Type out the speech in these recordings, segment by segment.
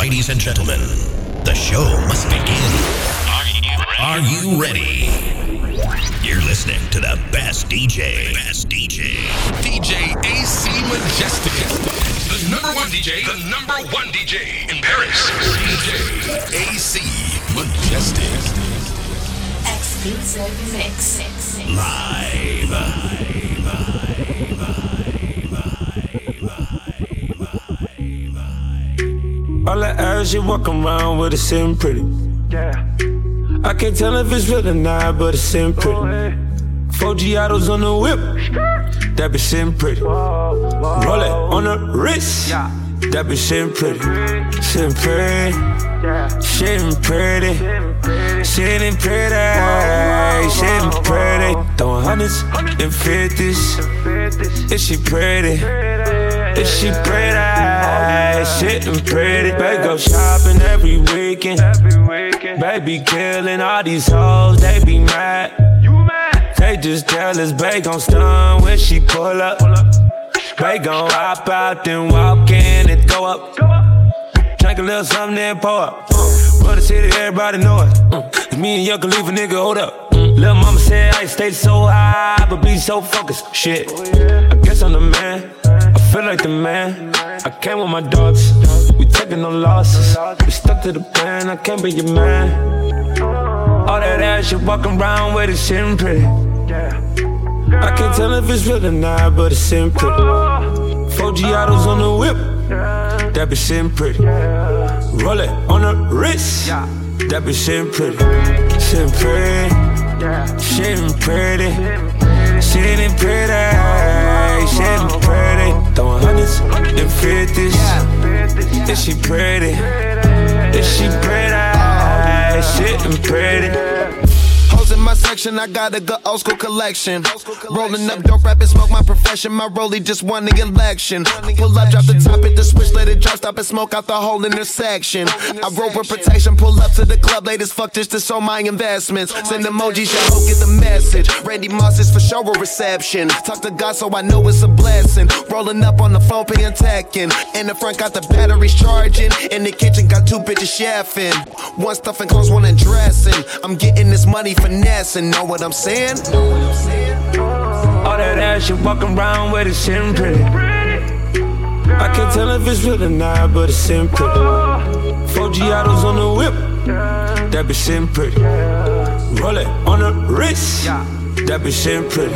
Ladies and gentlemen, the show must begin. Are you ready? You're listening to the best DJ. Best DJ. DJ AC Majestic. The number one DJ. The number one DJ in Paris. DJ AC Majestic. Exclusive mix. Live. All I ask you walk around with a sim pretty. Yeah. I can't tell if it's real or not, but it's sim pretty. Four Giottos on the whip, that be sim pretty. Roll it on the wrist, Yeah. that be sim pretty. Sim pretty, sitting pretty, sitting pretty, sitting pretty. Throwing hundreds and fifties. Is she? Pretty. Is she pretty? Sitting pretty. Baby go shopping every weekend. Every weekend. Baby killing all these hoes, they be mad. You mad? They just jealous, babe gon' stun when she pull up. Babe gon' hop out, then walk in and go up. Go up. Drink a little something, then pour up. Run the city, everybody know it. It's me and Young leave a nigga, hold up. Mm. Lil' mama said I stay so high, but be so focused. Shit, I guess I'm the man. I feel like the man. I came with my dogs. We taking no losses. We stuck to the plan. I can't be your man. All that ass you walking around with is sitting pretty. I can't tell if it's real or not, but it's sitting pretty. Four Giottos on the whip, that be sitting pretty. Roll it on the wrist, that be sitting pretty. Sitting pretty, sitting pretty, sitting pretty, sitting pretty. Throwing hundreds and fifties. Fifties. Is she pretty? Is she pretty? Sitting pretty. Section, I got a good old school collection. Rolling up dope, rapping, smoke my profession. My rollie just won the election. Pull up, drop the top, hit the switch, let it drop, stop and smoke out the whole intersection. I roll for protection, pull up to the club, late as fuck just to show my investments. Send emojis, y'all get the message. Randy Moss is for sure a reception. Talk to God, so I know it's a blessing. Rolling up on the phone, paying techin'. In the front, got the batteries charging. In the kitchen, got two bitches chefing. One stuffing clothes, one dressing. I'm getting this money finessing. Know what I'm saying? All that ass you walking around with is sitting pretty. I can't tell if it's real or not, but it's sitting pretty. Four Giottos on the whip, that be sitting pretty. Roll it on the wrist, that be sitting pretty.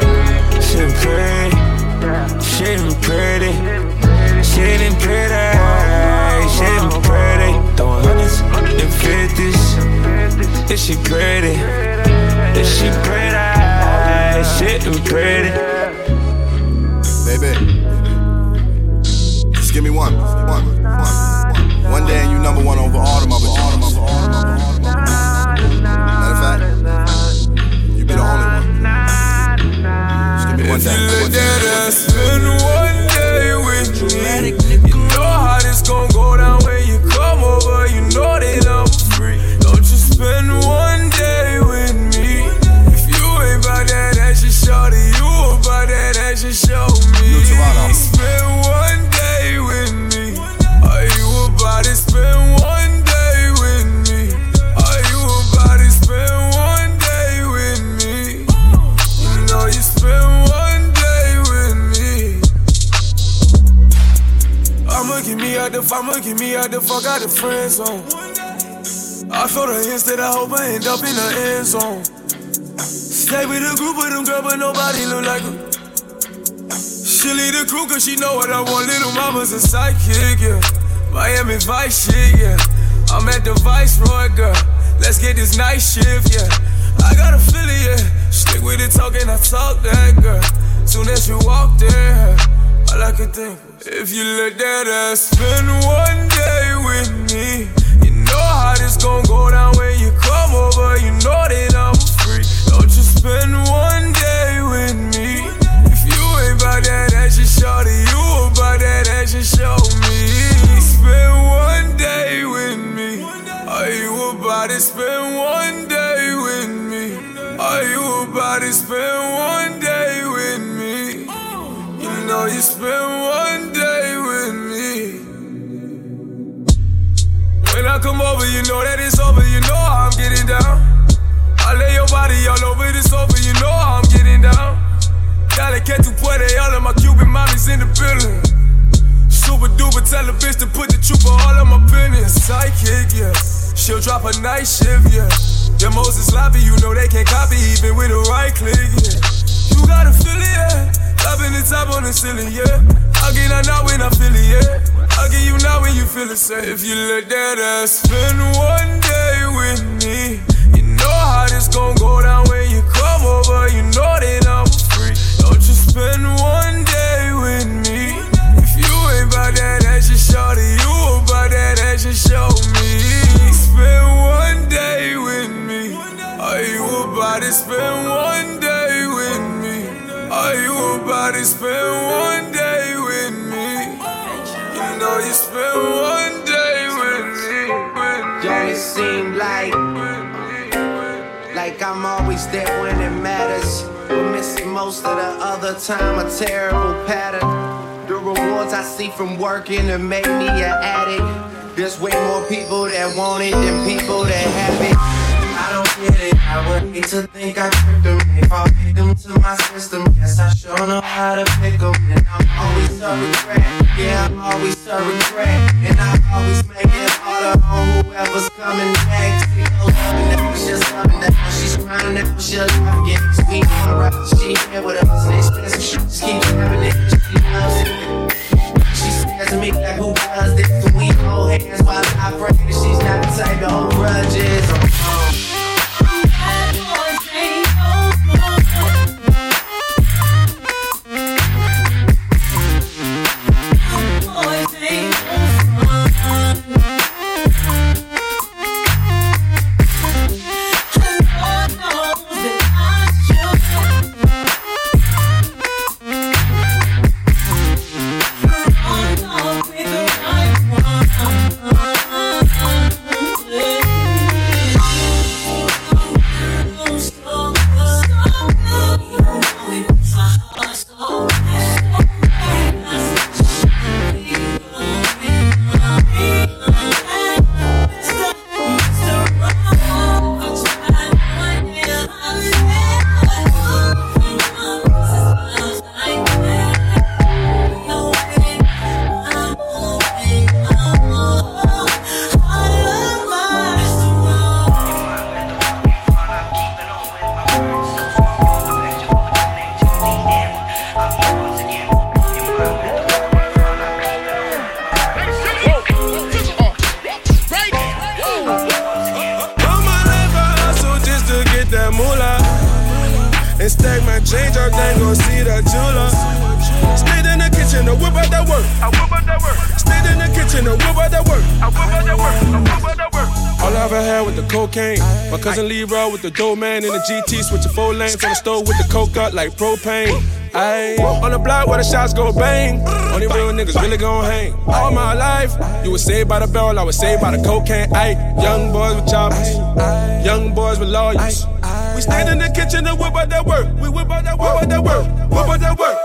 Sitting pretty, sitting pretty, sitting pretty, sitting pretty. Throwing hundreds and fifties. Is she pretty? Is she pretty? Sitting pretty. Baby. Just give me one. One. One. One day and you number one over all them other Jones. Matter of fact, you be the only one. Just give me one day. One day. at us, one day the, I'ma get me out the fuck out the friend zone. I feel the hints that I hope I end up in the end zone. Stay with a group of them girl, but nobody look like her. She lead the crew cause she know what I want. Little mama's a psychic, yeah. Miami Vice shit, yeah. I'm at the Viceroy, girl. Let's get this night shift, yeah. I got a feeling, yeah. Stick with it, talking, I talk that, girl. Soon as you walked in, all I could think was, if you looked at us, spend one day with me. You know how this gon' go down when you come over. You know that I'm free. Don't you spend one day with me. If you ain't about that action, shorty, you about that action, show me. Spend one day with me. Are you about to spend one day with me? Are you about to spend one spend one day with me. When I come over, you know that it's over, you know I'm getting down. I lay your body all over the sofa, you know I'm getting down. Dale que tu puede, all of my Cuban mommies in the building. Super duper, tell a bitch to put the trooper all of my business. Sidekick, yeah. She'll drop a night shift, yeah. Yeah, Moses sloppy, you know they can't copy even with a right click, yeah. You gotta feel it, yeah. Dropping the top on the ceiling, yeah. I'll get that now when I feel it, yeah. Get you now when you feel it, safe. If you let that ass spend one day with me, you know how this gon' go down when you come over. You know that I'm free. Don't you spend one day with me. If you ain't about that action, shorty, you about that action, show me. Spend one day with me. Are you about to spend one to spend one day with me? You know you spend one day with me. Don't it seem like like I'm always there when it matters, missing most of the other time a terrible pattern. The rewards I see from working have made me an addict. There's way more people that want it than people that have it. I get it. I would hate to think I tricked them. If I pick them to my system, guess I sure know how to pick them. And I'm always a regret. Yeah, I'm always a regret. And I always make it harder on whoever's coming next. We go loving that, she's loving that. She's crying that, she'll drop it. We on rock, she here with us. They expensive shit, just keep having it. She loves it. She stares at me like, who does this? We hold hands while I pray she's not the type to hold grudges? Oh, All the dough man in the GT, switching four lanes on the stove with the coke up like propane. Ayy, on the block where the shots go bang. Only real niggas really gon' hang. All my life, you was saved by the bell, I was saved by the cocaine. Ayy, young boys with choppers, young boys with lawyers. We stand in the kitchen and whip out that work. We whip out that work, whip out that work, whip out that work.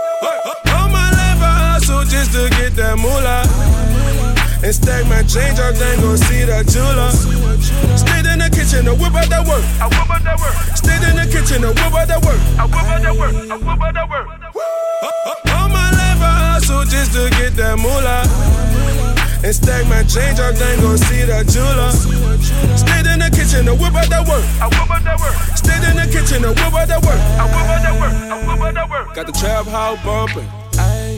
All my life I hustle just to get that moolah. And stack my change up, then go see the jeweler. Stayed in the kitchen to whip out that work. I Stayed in the kitchen to whip out that work. I whip out that work. I whip out that work. All my life I hustle just to get that moolah. And stack my change up, then go see the jeweler. Stayed in the kitchen to whip out that work. I whip out that work. Stayed in the kitchen to whip out that work. I whip out that work. I whip out that work. Got the trap house bumping.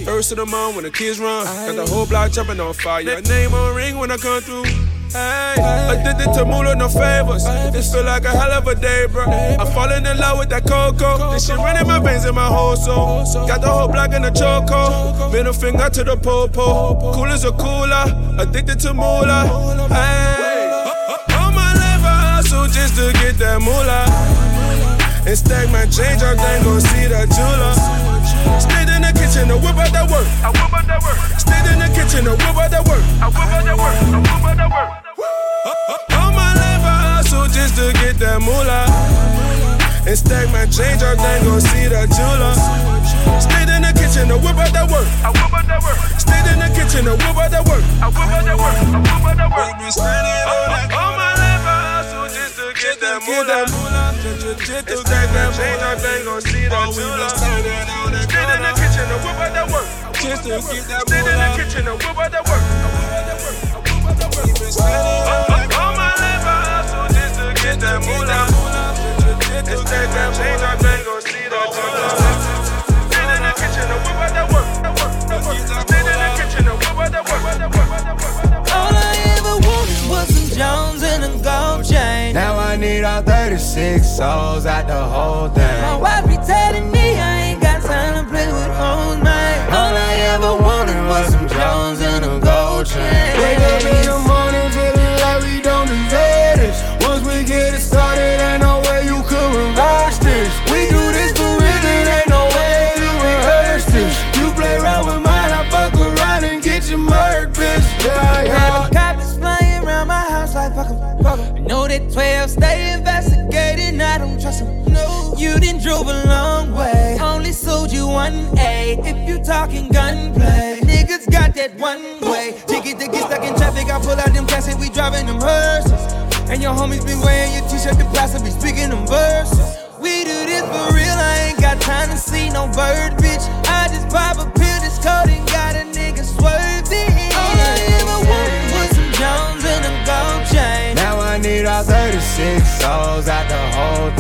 First of the month when the kids run. Got the whole block jumping on fire. Name on ring when I come through. Hey, addicted to moolah, no favors. This feel like a hell of a day, bro. I'm falling in love with that cocoa. This shit running my veins in my whole soul. Got the whole block in the choco. Middle finger to the popo. Cool as a cooler. Addicted to moolah. Hey, all my life I hustle just to get that moolah. And stack my change up, then go see the jeweler. That work. I whip out that work. I whip out that work. All my life I hustle just to get that moolah. And stack my change up, then go see the jeweler. Stayed in the kitchen to whip out that work. I whip out that work. Stayed in the kitchen to whip out that work. I whip out that work. I whip out that work. Get that moolah. It's that change, I think gon' see that tula. Get in the kitchen and whip out that work. Just to get that Stand in the kitchen and whip out that work. All my life I hustle just to get that moolah. It's that change, I think gon' see that tula. Stand in the kitchen and whip out that work. Stand in the kitchen and whip out that work. All I ever wanted was some Jones need all 36 souls out the whole thing. My wife be telling me I ain't got time to play with hoes, man. All I ever wanted was some Jones and a gold chain. Wake up in the morning 1A. If you talking gunplay, niggas got that one way. Ticket to get stuck in traffic, I pull out them cash we driving them hearses. And your homies be wearing your t-shirt to plastic, be speaking them verses. We do this for real, I ain't got time to see no bird, bitch. I just pop a pill, this cold and got a nigga swerving. All I ever wanted was some Jones and a gold chain. Now I need all 36 souls out the whole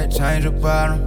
that change bottom,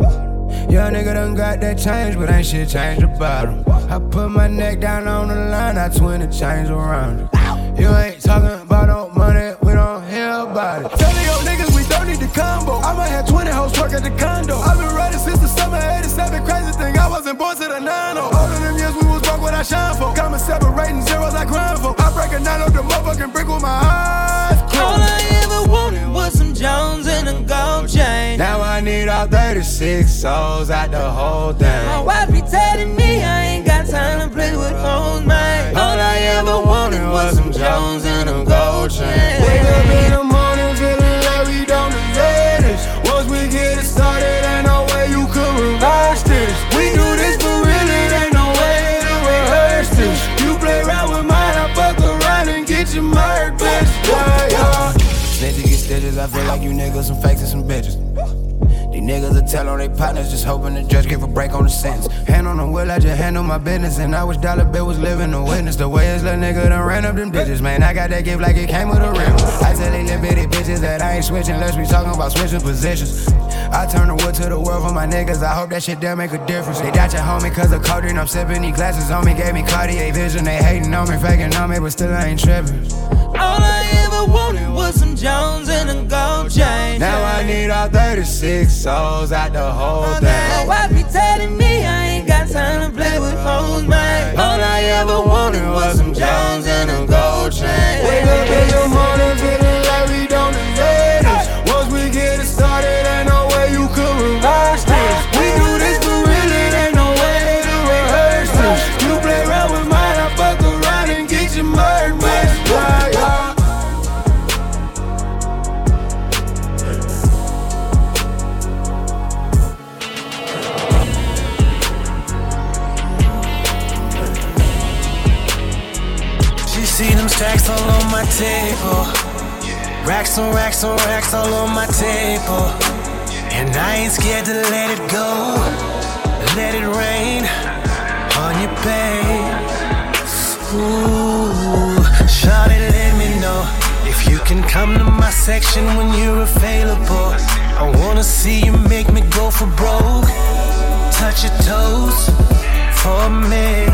Young nigga done got that change, but ain't shit changed bottom. I put my neck down on the line, I twin the change around it. You ain't talking about no money, we don't hear about it. Tell me your niggas we don't need the combo. I might have 20 hoes work at the condo. I've been riding since the summer 87. Crazy thing, I wasn't born to the 9 All of them years we was broke what I shine for. Got me separating zeros I grind for. I break a nine on the motherfucking brick with my eyes All. I ever wanted was some Jones and a gold chain. Now I need all 36 souls out the whole thing. My wife be telling me I ain't got time to play with hoes, man. All I ever wanted was some Jones and a gold chain. Wake up in like you niggas some fakes and some bitches. These niggas are tell on their partners, just hoping the judge give a break on the sentence. Hand on the wheel, I just handle my business. And I wish Dollar Bill was living the witness. The way his little nigga done ran up them digits, man. I got that gift like it came with a rim. I tell these little bitty bitches that I ain't switching, unless we talking about switching positions. I turn the wood to the world for my niggas. I hope that shit there make a difference. They got your homie cause of codeine. I'm sipping these glasses on me, gave me Cartier vision. They hating on me, faking on me, but still I ain't tripping. All I ever wanted was some Jones and a gold chain. Now I need all 36 souls out the whole thing. wife be telling me I ain't got time to play with hoes, man. All I ever wanted was some Jones and a gold chain. Wake up in the morning my table. Racks on racks on racks all on my table. And I ain't scared to let it go. Let it rain on your babe. Ooh, Shawty, let me know if you can come to my section when you're available. I wanna see you make me go for broke. Touch your toes for me.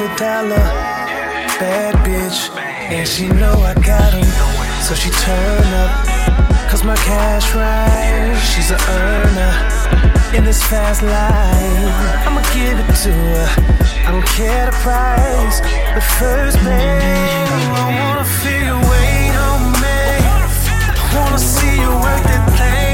To dollar, bad bitch, and she know I got 'em, so she turn up. Cause my cash right, she's a earner in this fast life. I'ma give it to her. I don't care the price, but first, babe, I wanna feel your weight on me. I wanna see you work that thing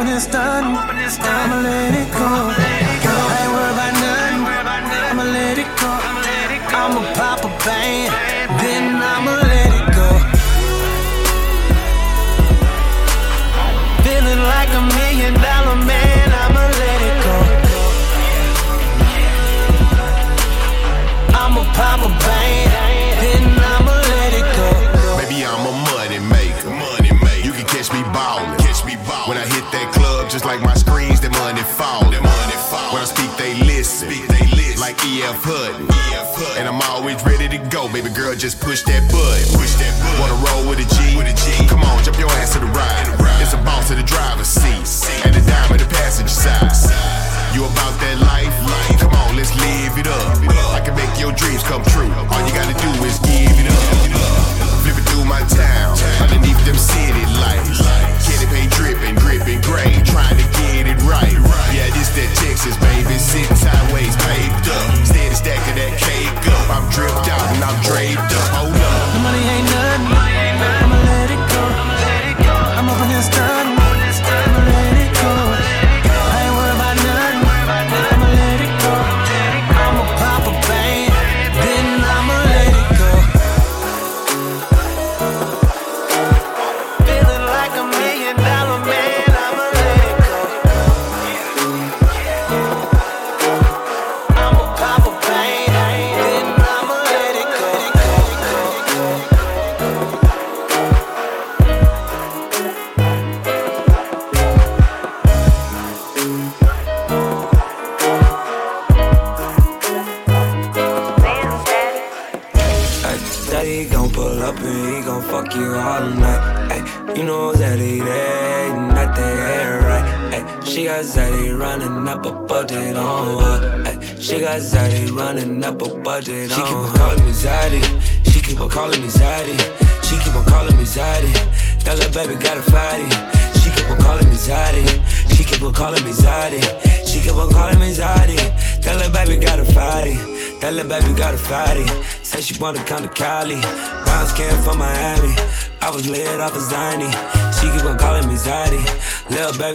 in this done. I'ma let it go. I ain't worried about nothing. I'ma let it go. I'ma pop a band, then I'ma let it go. Feeling like a million dollar man, I'ma let it go. I'ma pop a band, listen. They listen. Like E.F. Hutton. And I'm always ready to go. Baby girl, just push that button. Push that button. Wanna roll with a G? With a G. Come on, jump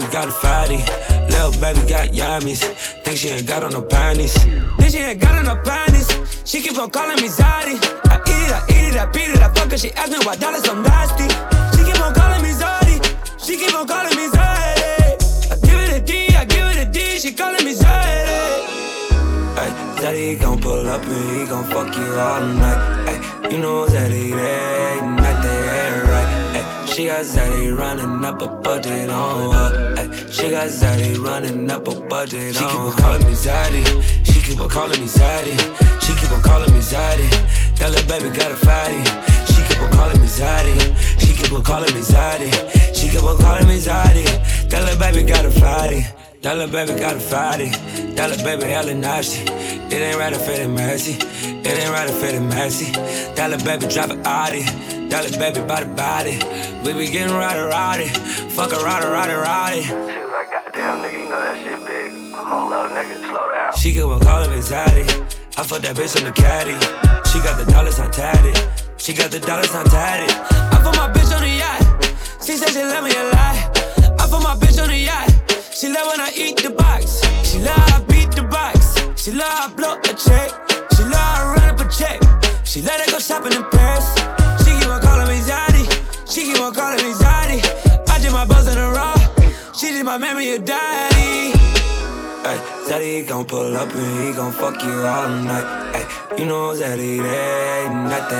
Baby got a fatty. Little baby got yummies. Think she ain't got on no panties. Think she ain't got on no panties. She keep on calling me Zaddy. I eat it, I eat it, I beat it, I fuck her. She ask me why dollars so nasty. She keep on calling me Zaddy. She keep on calling me Zaddy. I give it a D, I give it a D. She calling me Zaddy. Ay, daddy gon' pull up and he gon' fuck you all night. Ay, you know that it ain't right. Ay, she got Zaddy running up a budget on her. She got Zaddy running up a budget she on her. She keep on calling me Zaddy. She keep on calling me Zaddy. She keep on calling me Zaddy. That little baby got a fatty. She keep on calling me Zaddy. She keep on calling me Zaddy. She keep on calling me Zaddy. That little baby got a fatty. That little baby got a fatty. That little baby hella nasty. It ain't right to fit in mercy. It ain't right to fit in mercy. That little baby drive a Audi. That little baby body body. We be getting rowdy rowdy. Fuck a rowdy rowdy rowdy. She keep on calling me Zaddy. I fuck that bitch on the caddy. She got the dollars on tatted. She got the dollars on tatted. I put my bitch on the yacht. She said she love me a lot. I put my bitch on the yacht. She love when I eat the box. She love I beat the box. She love I blow a check. She love I run up a check. She let her go shopping in Paris. She keep on calling me Zaddy. She keep on calling me Zaddy my memory a daddy. Ay, daddy gon' pull up and he gon' fuck you all night. Ay, you know daddy there ain't nothing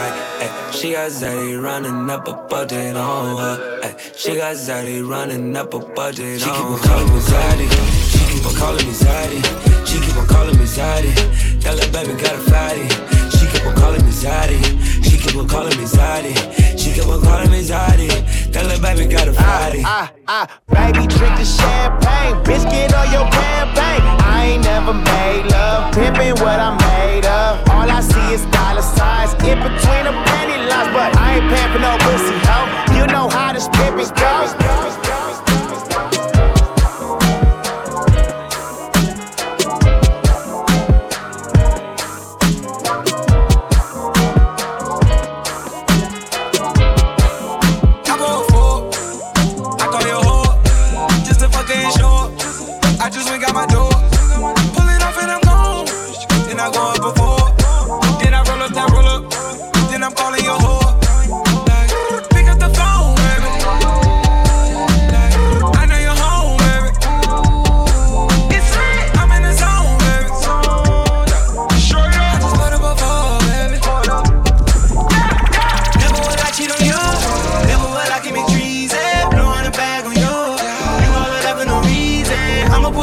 right. Ay, she got Daddy running up a budget on her. Ay, she got Daddy running up a budget she on her. She keep on calling me Daddy, She keep on calling me Daddy, She keep on calling me Daddy. Tell her baby got a fatty. She keep on calling me Daddy, She keep on calling me Daddy, She keep on calling me Daddy. That little baby got a ah, Friday. Ah, ah, baby, drink the champagne. Biscuit on your campaign. I ain't never made love. Pimping what I made of. All I see is dollar signs in between the penny lines. But I ain't paying no pussy, hoe. You know how this pimpin' goes.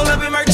pull up in my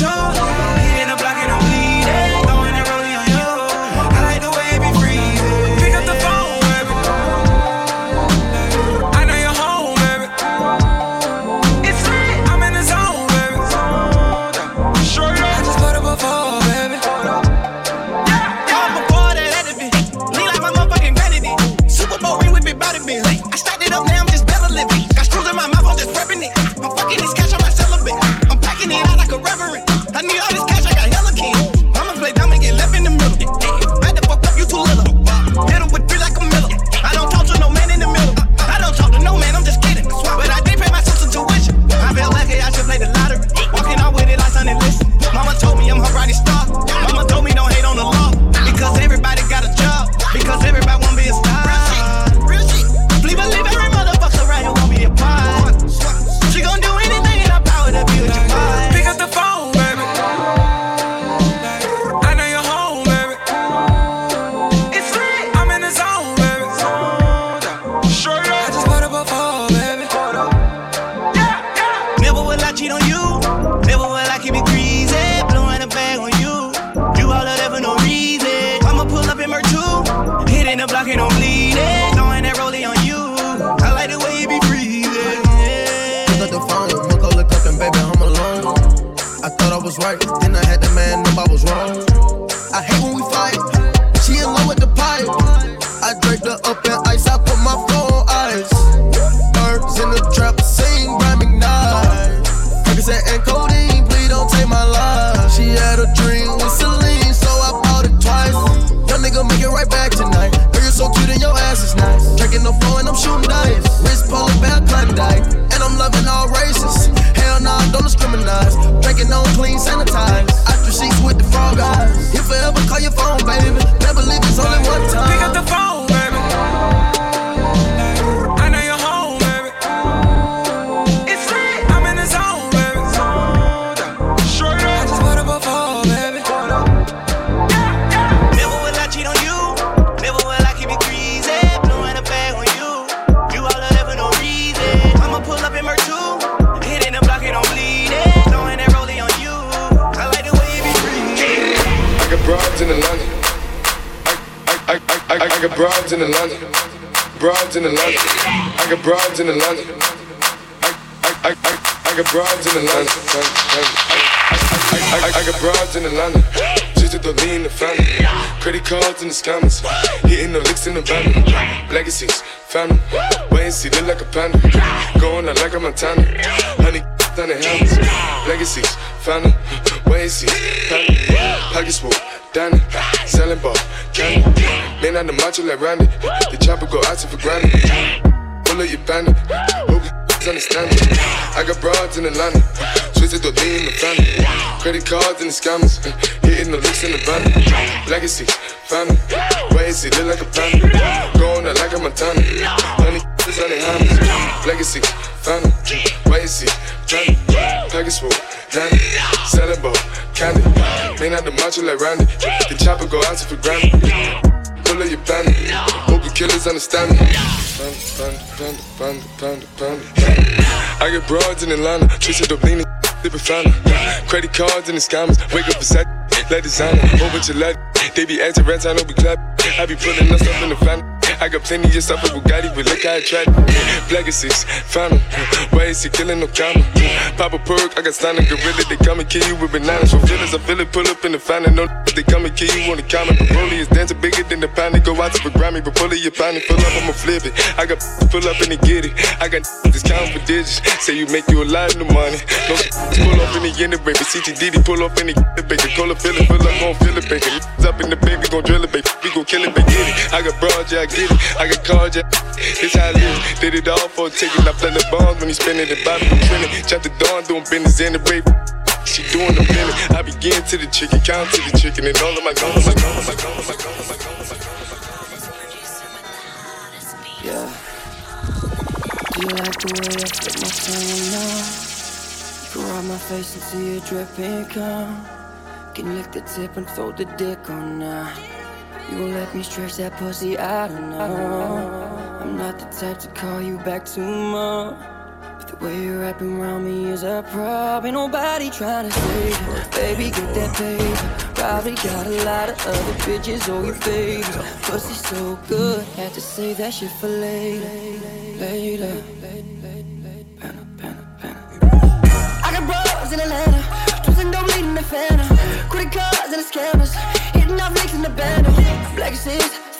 broads in Atlanta, broads in Atlanta. I got broads in Atlanta. I I I I, I got broads in Atlanta. I, I, I, I got broads in Atlanta. Just at the lean the family. Credit cards and the scammers. Hitting the licks in the van. Legacies, family. Wait and see, look like a panda. Going out like a Montana. Honey, down the helmets. Legacies, family. Wait and see, Pack Pockets full done. Selling ball, candy. Man on the macho like Randy. The chopper go out for granted. Pull up your bandit. Hope understand it. I got broads in Atlanta. Twisted the lean in the family. Credit cards and the scammers. Hitting the looks in the van. Legacy, family. Why is it look like a family? Going out like a Montana. Honey this how they hunt Legacy, thunder, legacy, thunder, package swoop, dandy, selling ball, candy. May not the macho like Randy. The chopper go out for Grammy. Pull up your bandit. Hope the killers understand me. Panda, panda, panda, panda, panda, panda. I get broads in Atlanta, Trisha Dublini, sipping Fanta. Credit cards in the scammers, wake up beside sec, let designer, over to let. They be acting rent, I know we clap. I be pulling us up in the van. I got plenty of stuff with Bugatti, but look how I tried. Six, found him. Why is he killing no comma? Pop a perk, I got signed a gorilla. They come and kill you with bananas for feelings. I feel it, pull up in the fountain. No, they come and kill you on the. But Broly is dancing bigger than the pound. They go out to the Grammy, but pull it, your pound. Pull up, I'ma flip it. I got pull up and they get it. I got discount for digits. Say you make you a lot of money. No, pull up in the end of baby. CTD, pull up in the baby. Cola fill it, fill up, gon' fill it, baby. Up in the baby, gon' drill it, baby. We gon' kill it, baby. It. I got broad, yeah, I get it. I got cards, yeah. This how I live. Did it all for a ticket. I play the bombs when he spinning the Bobby trending. Chop the dawn, doing business in the rape. She doing the minute. I begin to the chicken, count to the chicken, and all of my guns, my guns, my guns, my guns, my guns, my guns. Yeah. You like the way I flip my tongue now? You can rub my face and see it dripping come. Can lick the tip and throw the dick on now. You let me stretch that pussy out no? I'm not the type to call you back too much. But the way you're wrapping around me is a problem. Ain't nobody trying to save you. Baby, get that paper. Probably got a lot of other bitches on your favor. Pussy so good, had to say that shit for later. Later. The phantom. Credit cards and the scammers, hitting off licks in the bando. Black is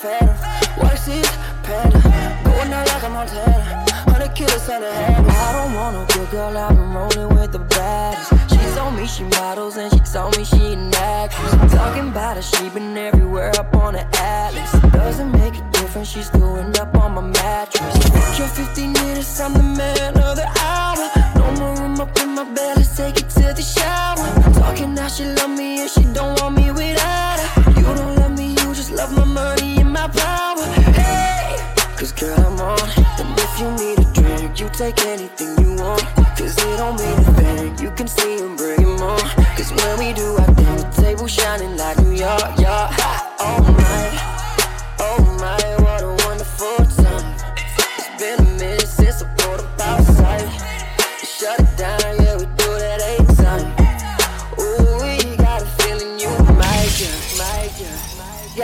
phantom, white is panda. Going out like a Montana, hundred killers on the hand. I don't want no good girl, I've been rolling with the baddest. She told me she models and she told me she an actress. Talking about her, she been everywhere up on the atlas. Doesn't make a difference, she's still end up on my mattress. Fuck your 15 minutes, I'm the man of the hour. No more room up in my bed, let's take it to the shower. Talking now she love me and she don't want me without her. You don't love me, you just love my money and my power. Hey, cause girl, I'm on. And if you need a drink, you take anything you want. Cause it don't mean a thing, you can see and bring him on. Cause when we do our thing, the table shining like New York, yeah. Oh my,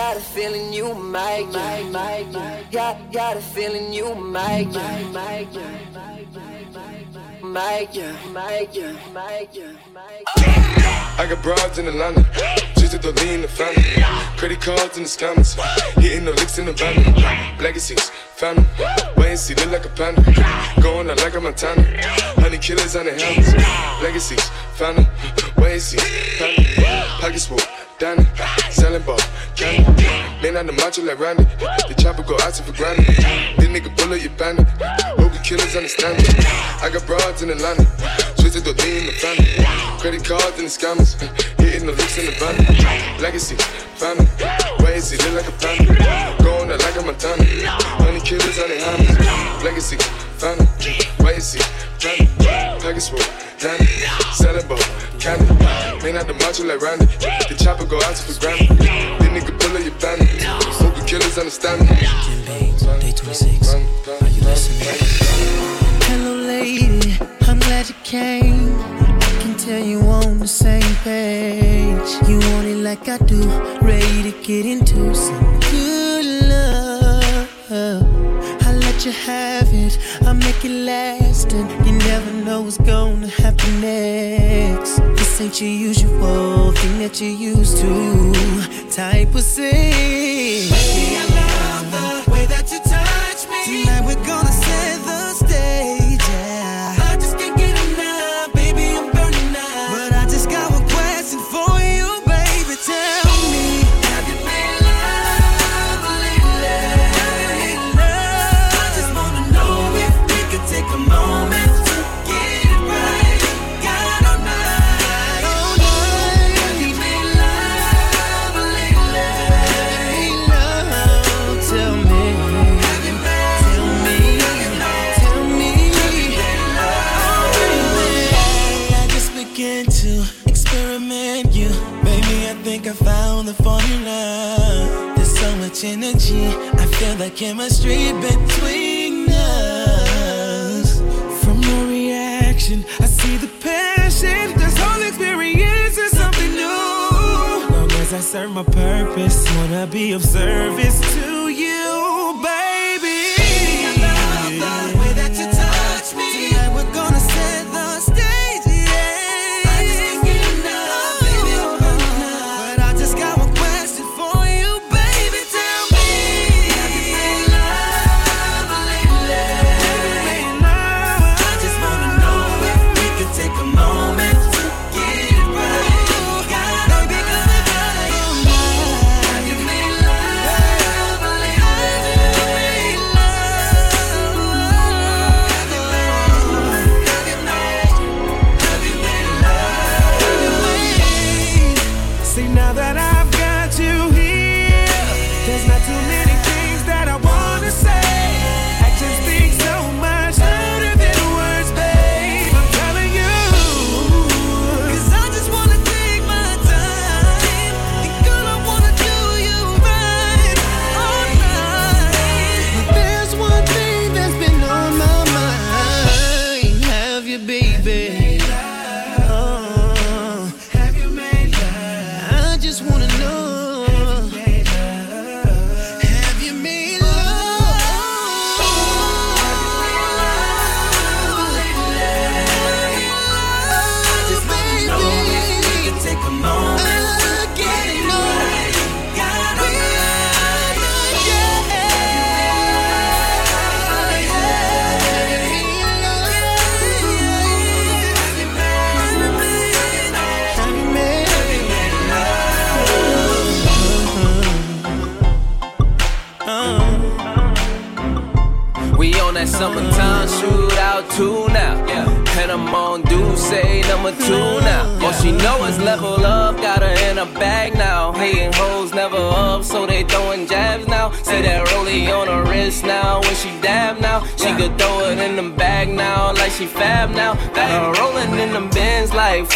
Got a feeling you might, might, yeah. Got, got a feeling you might, might. Might, might, might, yeah, might, I got broads in Atlanta, just to lean the family. Credit cards in the scammers, hitting the licks in the van. Legacies, family, see, look like a panda. Going out like a Montana, honey killers on the helmets. Legacies, family, see, family. Pockets full, Danny, selling ball, candy. Man on the macho like Randy, the chopper go out for granted. This nigga bullet you bandit, hope killers understand it. I got broads in Atlanta, twisted the lean in the family. Credit cards and the scammers, hitting the licks in the van. Legacy, family, and see, look like a panda. Going out like a Montana, honey killers on the. Legacy, family, see, family. Package full, Danny, ball, candy. Man out the macho like Randy, the chopper go out for granted. This nigga pull up your bandit, hope the killers understand me. Day 26. Are you listening? Hello, lady. I'm glad you came. I can tell you on the same page. You want it like I do. Ready to get into some you have it. I make it last, and you never know what's gonna happen next. This ain't your usual thing that you used to. Type of sex. Baby, I love the way that you touch me. Tonight we're gonna Energy. I feel the chemistry between us. From your reaction, I see the passion. This whole experience is something new. Long as I serve my purpose. Wanna be of service to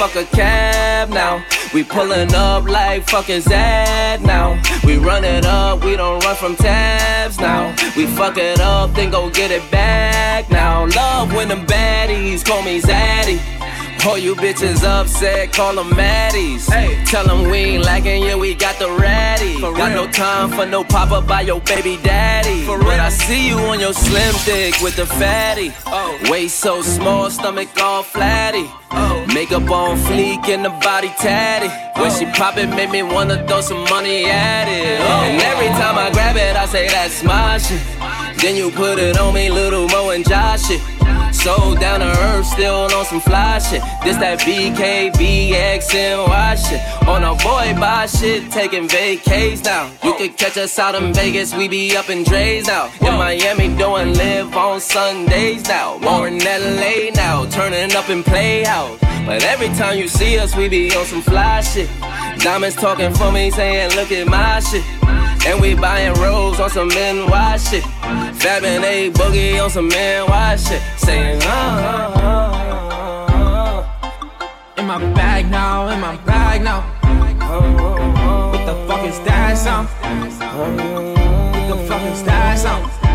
fuck a cab now. We pulling up like fuck is now. We run it up, we don't run from tabs now. We fuck it up, then go get it back now. Love when them baddies call me Zaddy. All you bitches upset, call them Maddies. Hey. Tell them we ain't lacking, yeah, we got the ratty. Got no time for no pop up by your baby daddy. For But I see you on your slim dick with the fatty. Oh. Waist so small, stomach all flatty. Makeup on fleek and the body tatty. When she pop it, make me wanna throw some money at it. And every time I grab it, I say that's my shit. Then you put it on me, little Mo and Josh shit. So down to earth, still on some fly shit. This that BKBXNY shit. On a boy buy shit, taking vacays now. You could catch us out in Vegas, we be up in Drai's now. In Miami, doing live on Sundays now. More in LA now, turning up in Playhouse. But every time you see us, we be on some fly shit. Diamonds talking for me, saying, look at my shit. And we buying rolls on some men NY shit. Fabbing a boogie on some NY shit. Saying, uh, uh, uh, In my bag now, in my bag now. What the fuck is that sound? What the fuck is that sound?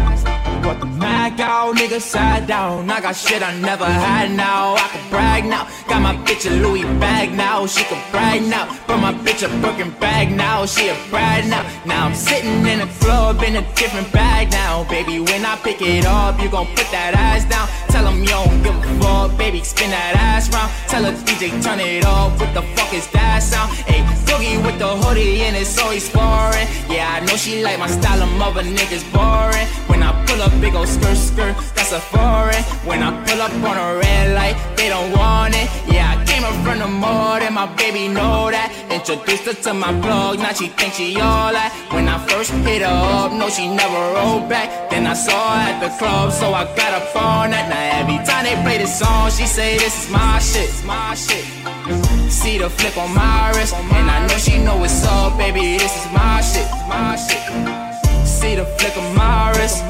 Brought the Mac out, nigga sat down. I got shit I never had now. I can brag now. Got my bitch a Louis bag now. She can brag now. Brought my bitch a Birkin bag now. She a brag now. Now I'm sitting in a club in a different bag now. Baby, when I pick it up, you gon' put that ass down. Tell him you don't give a fuck. Baby, spin that ass round. Tell her DJ, turn it up. What the fuck is that sound? Hey, Boogie with the hoodie and it's always foreign. Yeah, I know she like my style of mother niggas boring. When I pull up, big ol' skirt, skirt, that's a foreign. When I pull up on a red light, they don't want it. Yeah, I came up from the mud and my baby know that. Introduced her to my plug, now she thinks she all that. When I first hit her up, no, she never rolled back. Then I saw her at the club, so I got her phone that. Now every time they play this song, she say this is my shit, it's my shit. See the flip on my wrist, and I know she know what's up, baby. This is my shit, my shit. See the flick of my wrist.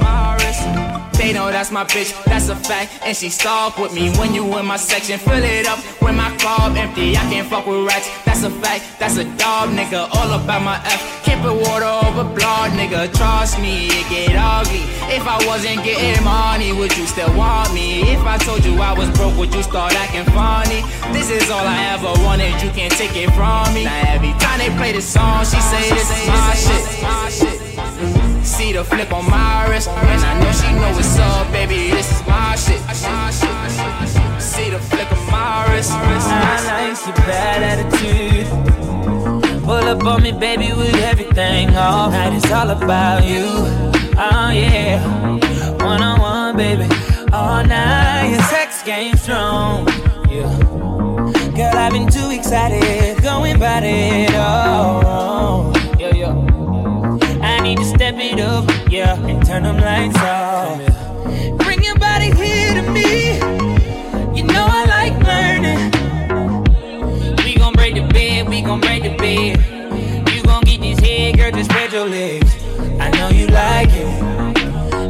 They know that's my bitch, that's a fact. And she stalk with me when you in my section. Fill it up when my club empty. I can't fuck with rats, that's a fact. That's a dog, nigga. All about my F. Can't put water over blood, nigga. Trust me, it get ugly. If I wasn't getting money, would you still want me? If I told you I was broke, would you start acting funny? This is all I ever wanted, you can't take it from me. Now every time they play this song, she say this is my shit. See the flip on my wrist, and I know she know what's up, baby. This is my shit. See the flick of my wrist. I like your bad attitude. Pull up on me, baby, with everything. All night, it's all about you. Oh yeah, one on one, baby. All night, your sex game strong. Yeah, girl, I've been too excited, going about it. Oh, need to step it up, yeah, and turn them lights off. Bring your body here to me. You know I like learning. We gon' break the bed, we gon' break the bed. You gon' get this head, girl, just spread your legs. I know you like it.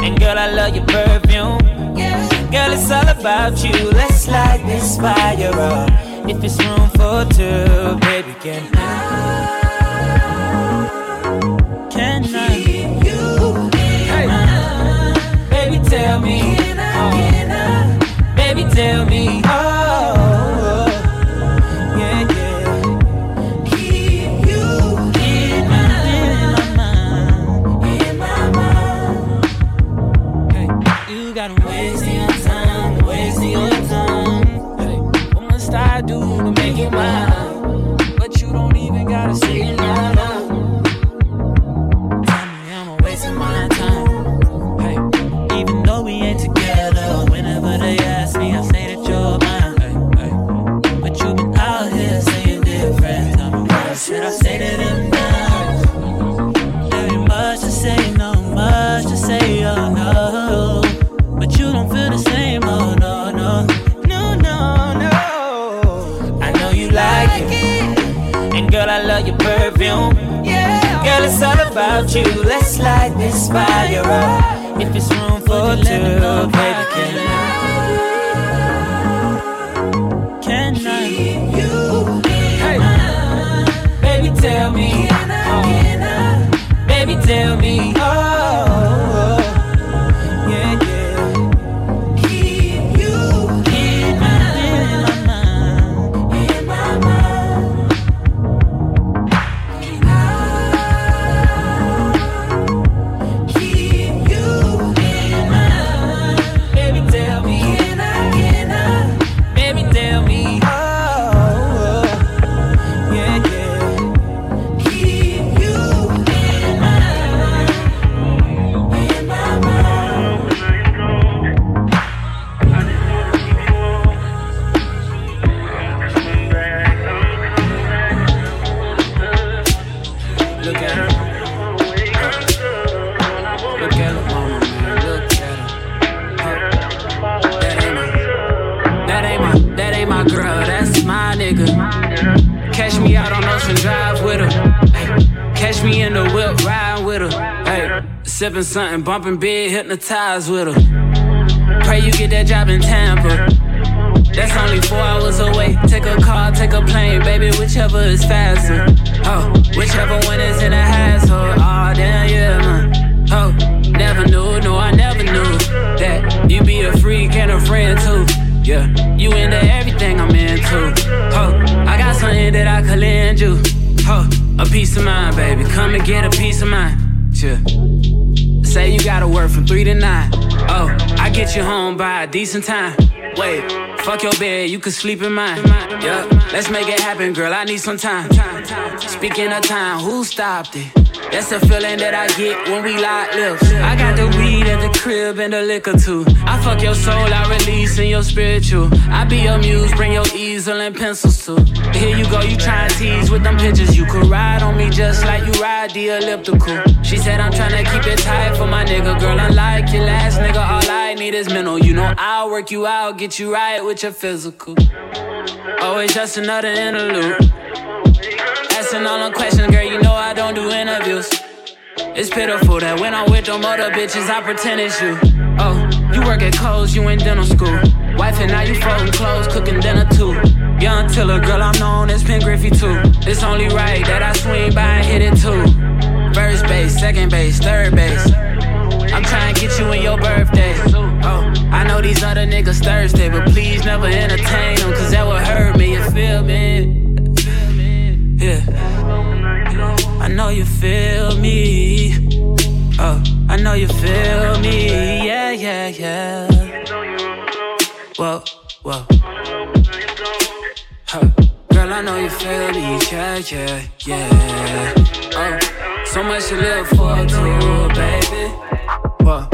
And girl, I love your perfume. Girl, it's all about you. Let's light this fire up. If it's room for two, baby, can I? Tell me. Baby, tell me. Oh, you. Let's light this fire up. If it's room for two, baby, can I? Can I? Hey. Baby, tell me. Oh. Baby, tell me. Me out on Ocean Drive with her. Catch me in the whip riding with her. Hey, sipping something, bumping big, hypnotized with her. Pray you get that job in Tampa. That's only four hours away. Take a car, take a plane, baby, whichever is faster. Oh, whichever one is in the household. Oh, damn, yeah, man. Oh, never knew, no, I never knew that you be a freak and a friend too. Yeah, you into everything I'm into. Oh, something that I could lend you. Oh, a piece of mind, baby. Come and get a piece of mind. Yeah. Say you gotta work from three to nine. Oh, I get you home by a decent time. Wait, fuck your bed, you can sleep in mine. Yeah, let's make it happen, girl. I need some time. Speaking of time, who stopped it? That's the feeling that I get when we lock lips. I got the weed at the crib and the liquor too. I fuck your soul, I release in your spiritual. I be your muse, bring your easel and pencils too. Here you go, you try and tease with them pictures. You could ride on me just like you ride the elliptical. She said I'm tryna keep it tight for my nigga, girl. Unlike your last nigga, all I need is mental. You know I'll work you out, get you right with your physical. Always just another interlude. Asking all them questions, girl, you know I don't do interviews. It's pitiful that when I'm with them other bitches, I pretend it's you. Oh, you work at Kohl's, you in dental school. Wife and now you folding clothes, cooking dinner too. Young Tiller, girl, I'm known as Ken Griffey too. It's only right that I swing by and hit it too. First base, second base, third base. I'm trying to get you in your birthday. Oh, I know these other niggas Thursday, but please never entertain them, cause that would hurt me, you feel me? Yeah. Feel me. Oh, I know you feel me. Yeah, yeah, yeah. Whoa, whoa. Huh. Girl, I know you feel me. Yeah, yeah, yeah. Oh, so much to live for, too, baby. Whoa.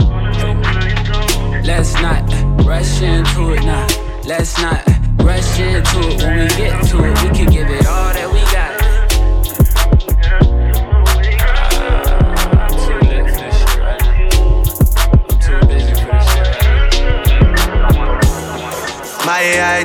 Let's not rush into it now. Let's not rush into it. When we get to it, we can give it all that we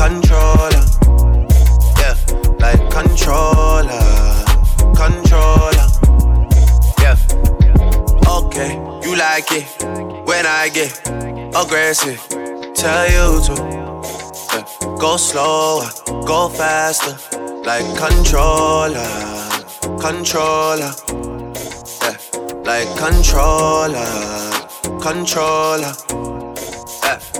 controller, yeah, like controller, controller, yeah. Okay, you like it when I get aggressive. Tell you to yeah. go slower, go faster, like controller, controller, yeah, like controller controller. Yeah.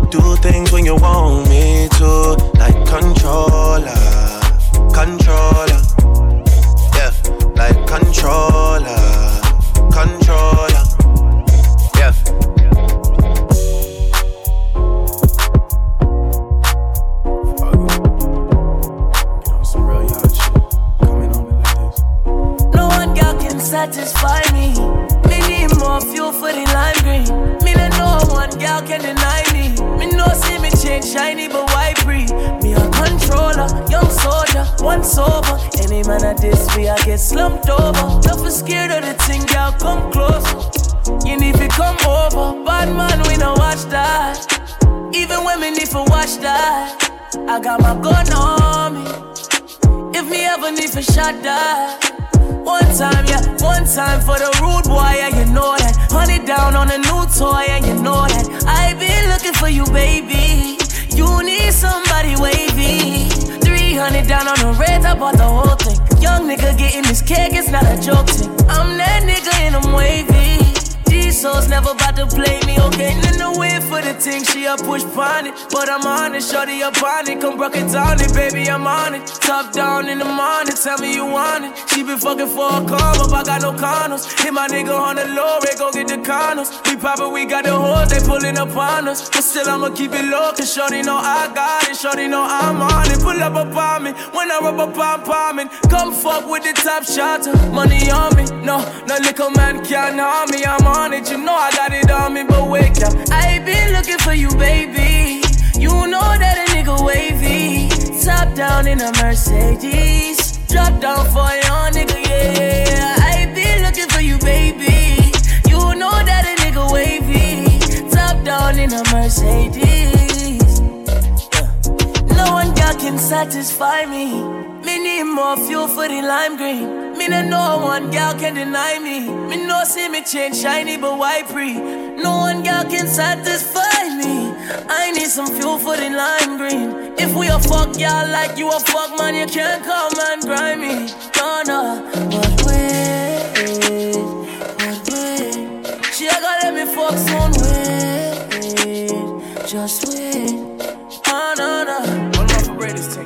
Do things when you want me to. Like controller, controller. Yeah, like controller, controller. Yeah. No one girl can satisfy me. More fuel for the lime green. Me no one girl can deny me. Me no see me change shiny, but why breathe? Me a controller, young soldier, one sober. Any man at this way, I get slumped over. Don't be scared of the thing, girl, come close. You need to come over. Bad man, we no watch that. Even women me need to watch that. I got my gun on me. If me ever need for shot that. One time, yeah, one time for the rude boy, yeah, you know that. Honey down on a new toy, and you know that. i been looking for you, baby. You need somebody wavy. 300 down on the red, I bought the whole thing. Young nigga getting this cake, it's not a joke thing. I'm that nigga and I'm wavy. Souls never about to play me, okay? In the way for the thing, she a push pon it. But I'm on it, shorty up on it. Come broke it down it, baby, I'm on it. Top down in the morning, tell me you want it. She been fucking for a come up, I got no condoms. Hit my nigga on the low, red, go get the condoms. We poppin', we got the hoes, they pulling up on us. But still, I'ma keep it low, cause shorty know I got it. Shorty know I'm on it. Pull up up on me, when I rub up on palming. Come fuck with the top shot, money on me. No, no little man can't harm me, I'm on it. You know I got it on me, but wake up. I been looking for you, baby. You know that a nigga wavy. Top down in a Mercedes. Drop down for your nigga, yeah. I been looking for you, baby. You know that a nigga wavy. Top down in a Mercedes. Yeah. No one can satisfy me. Me need more fuel for the lime green. Me no one girl can deny me. Me no see me change shiny, but why pre? No one girl can satisfy me. I need some fuel for the lime green. If we a fuck y'all like you a fuck man, you can't come and grind me. No, no, but wait, but wait. She a gonna let me fuck soon, wait, just wait. Oh, no, no. One more for greatest.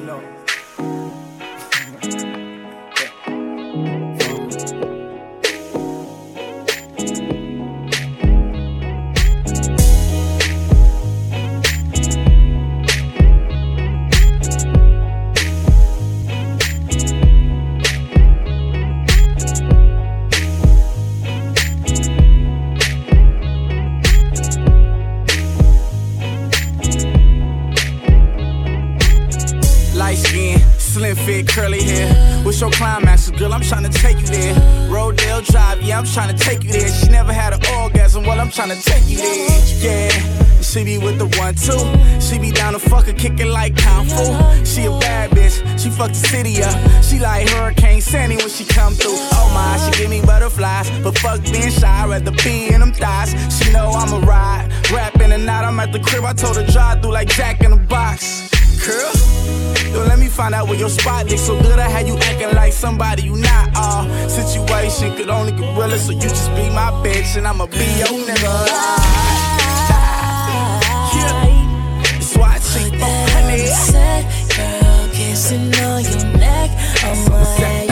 Fit, curly hair. What's your climax, girl? I'm trying to take you there. Rodeo Drive, yeah, I'm trying to take you there. She never had an orgasm, well, I'm trying to take you there. Yeah. She be with the one two. She be down to fuck her, kicking like Kung Fu. She a bad bitch. She fuck the city up. She like Hurricane Sandy when she come through. Oh my, she give me butterflies, but fuck being shy. I'd rather be in them thighs. She know I'm a ride. Rapping and night, I'm at the crib. I told her drive through like Jack in the Box. Girl. Yo, let me find out where your spot is. So good I had you acting like somebody you not. Uh, situation could only gorilla, so you just be my bitch and I'ma be your nigga. Girl, kissing on your neck. I'ma have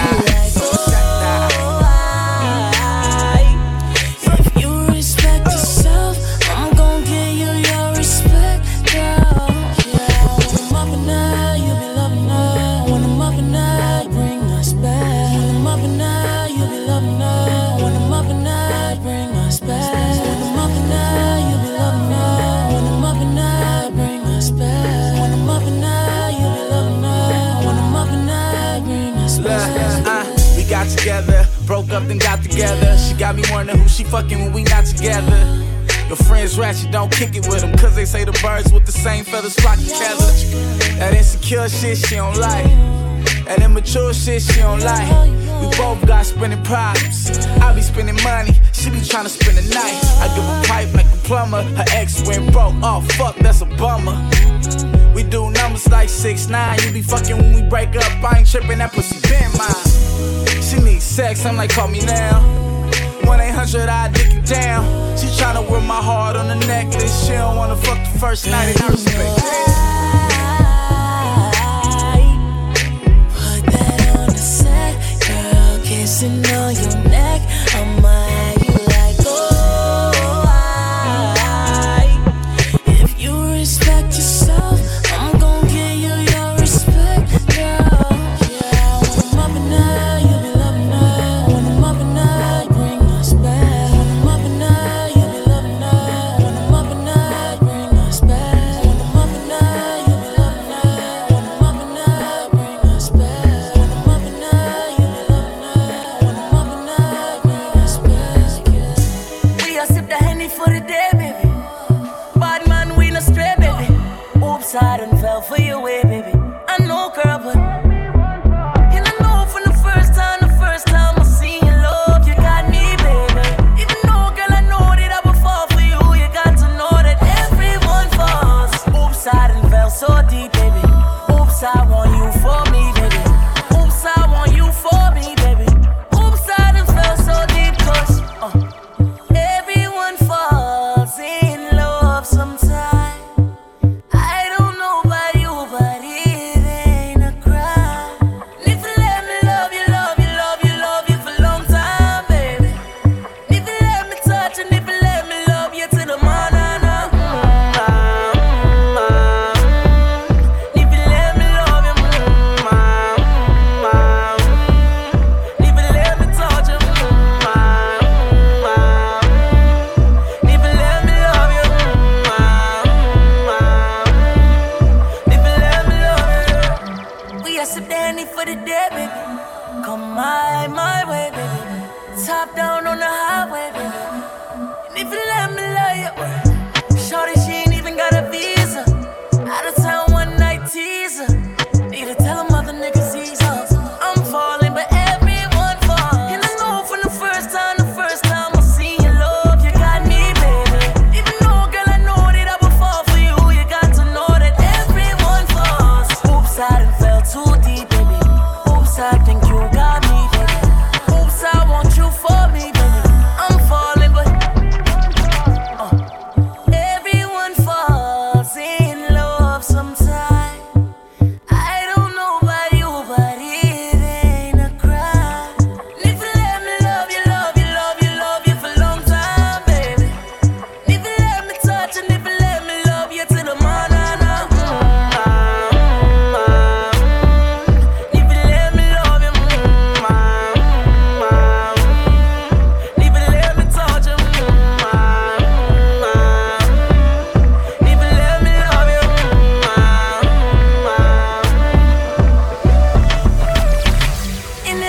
me wondering who she fucking when we not together. Your friends ratchet, don't kick it with them, cause they say the birds with the same feathers flock together. That insecure shit she don't like. That immature shit she don't like. We both got spending problems. I be spending money, she be trying to spend the night. I give a pipe like a plumber. Her ex went broke. Oh fuck, that's a bummer. We do numbers like six nine. You be fucking when we break up. I ain't tripping, that pussy been mine. She needs sex, I'm like, call me now. 1 800, I dick it down. She tryna wear my heart on the necklace. She don't wanna fuck the first night, and I respect that. on the set, girl, kissing on your neck. I'ma have henny for the day, baby. Bad man, we no stray, baby. Oops, I done fell for your way, baby.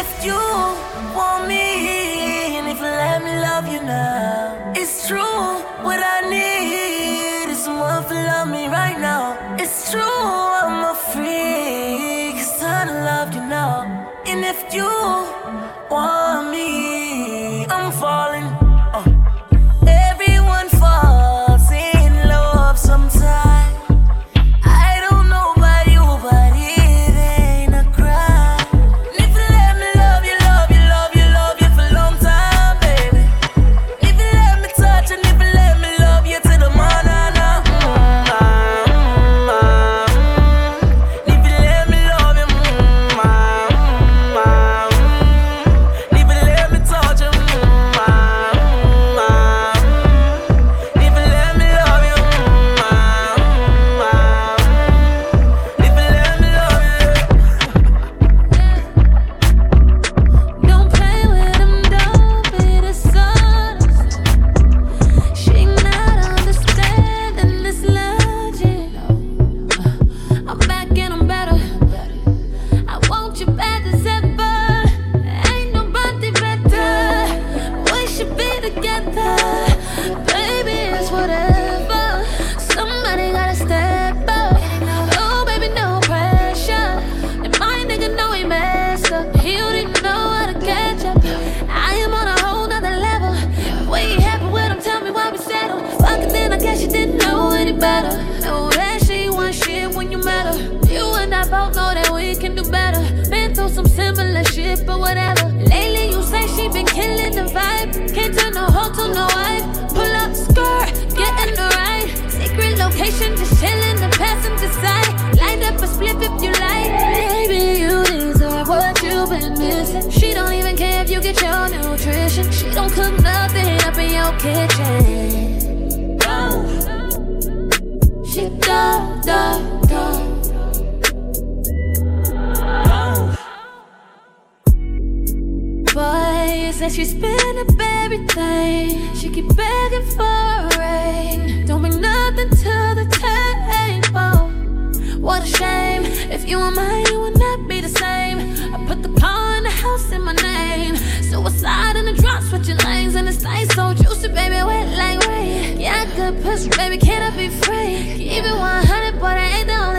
if you want me and if you let me love you now. It's true, what I need is someone to love me right now. It's true. What a shame. If you were mine, you would not be the same. I put the car and the house in my name. Suicide in the drop, switching lanes, and it's nice, so juicy, baby, wet like rain. Yeah, I could push, baby, can I be free? Keep it 100, but I ain't the only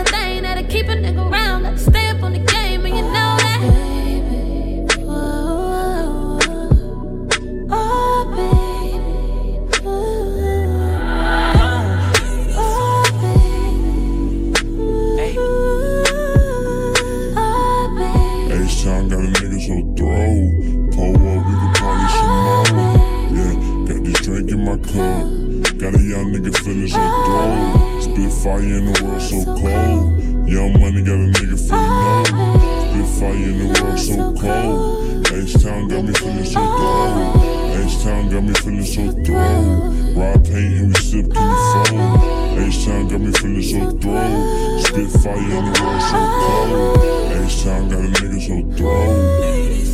my. Got a young nigga feeling so cold. Spit fire in the world so cold. Young money got a nigga feeling numb. Spit fire in the world so cold. H-Town got me feeling so cold. H-Town got me feeling so thrown. Rob paint and we sip to the phone. H-Town got me feeling so thrown. Spit fire in the world so cold. H-Town got a nigga so thrown.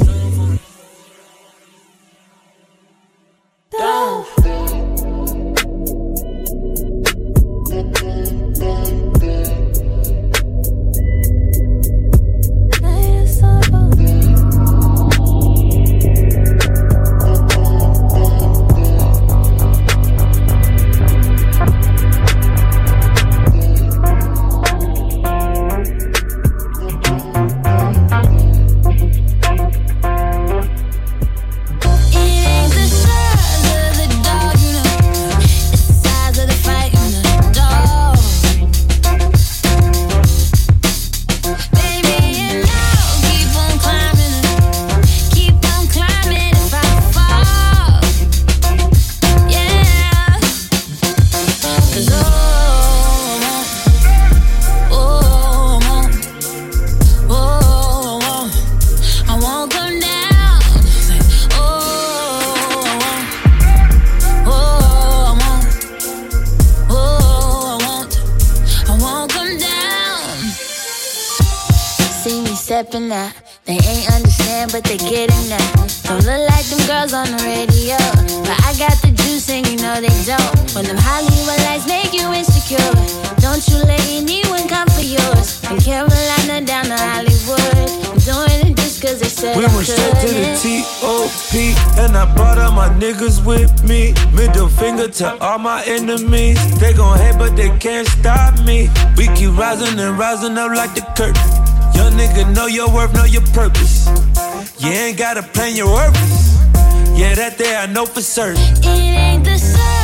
they don't. When them Hollywood lights make you insecure, don't you let anyone come for yours. From Carolina down to Hollywood, I'm doing it just cause they said We I went straight to the T.O.P. and I brought all my niggas with me. Middle finger to all my enemies. They gon' hate, but they can't stop me. We keep rising and rising up like the curtain. Young nigga, know your worth, know your purpose. You ain't gotta plan your purpose. Yeah, that there I know for certain. It ain't the size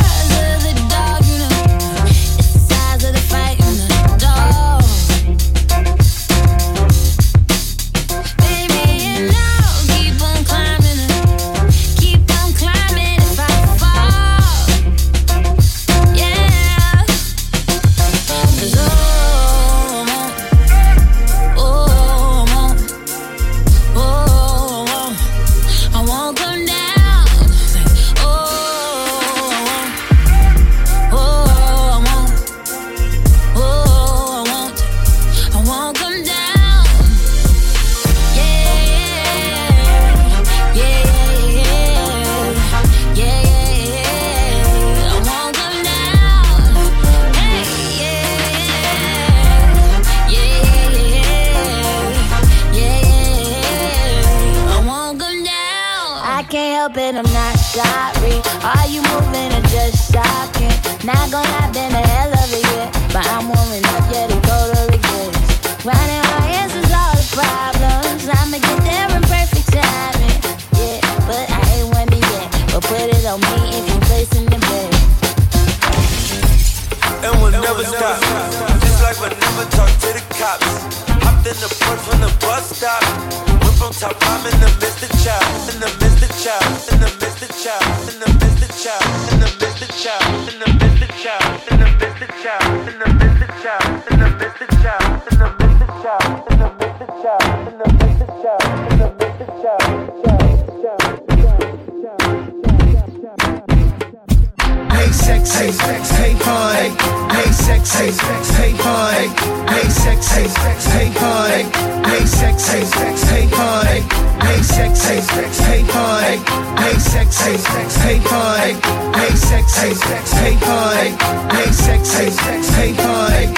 hey sex, hey pun, hey sex, hey sex, hey pun, hey sex, hey sex, hey pun, hey sex, hey sex, hey pun, hey sex, hey sex, hey pun, hey sex, hey sex, hey pun, hey sex, hey sex, hey pun, hey sex, hey sex, hey pun.